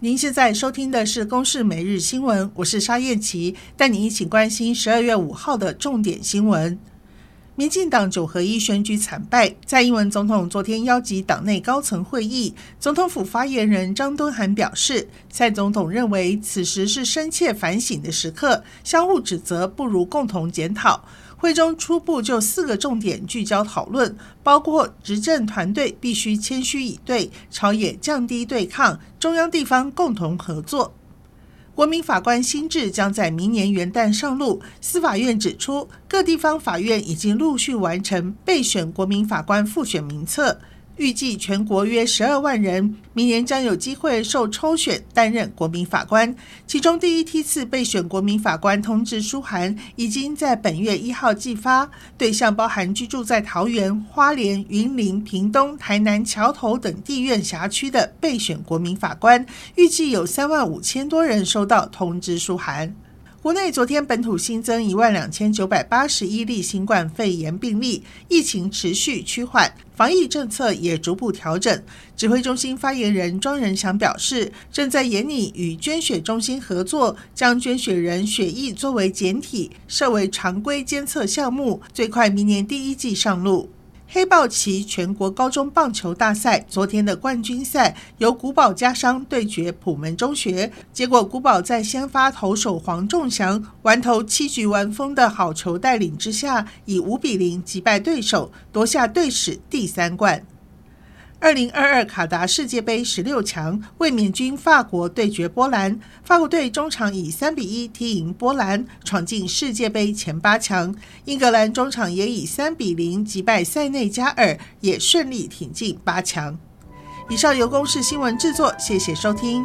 您现在收听的是《公视每日新闻》，我是沙燕琪，带您一起关心十二月五号的重点新闻。民进党九合一选举惨败，蔡英文总统昨天邀集党内高层会议，总统府发言人张敦涵表示，蔡总统认为此时是深切反省的时刻，相互指责不如共同检讨。会中初步就四个重点聚焦讨论，包括执政团队必须谦虚以对，朝野降低对抗，中央地方共同合作。国民法官新制将在明年元旦上路。司法院指出，各地方法院已经陆续完成备选国民法官复选名册。预计全国约十二万人，明年将有机会受抽选担任国民法官。其中第一梯次备选国民法官通知书函已经在本月一号寄发，对象包含居住在桃园、花莲、云林、屏东、台南、桥头等地院辖区的备选国民法官，预计有三万五千多人收到通知书函。国内昨天本土新增一万两千九百八十一例新冠肺炎病例，疫情持续趋缓，防疫政策也逐步调整。指挥中心发言人庄人祥表示，正在研拟与捐血中心合作，将捐血人血液作为检体设为常规监测项目，最快明年第一季上路。黑豹旗全国高中棒球大赛昨天的冠军赛由古堡加商对决普门中学，结果古堡在先发投手黄仲祥完投七局完封的好球带领之下，以五比零击败对手，夺下队史第三冠。二零二二卡达世界杯十六强，卫冕军法国对决波兰，法国队中场以三比一踢赢波兰，闯进世界杯前八强。英格兰中场也以三比零击败塞内加尔，也顺利挺进八强。以上由公式新闻制作，谢谢收听。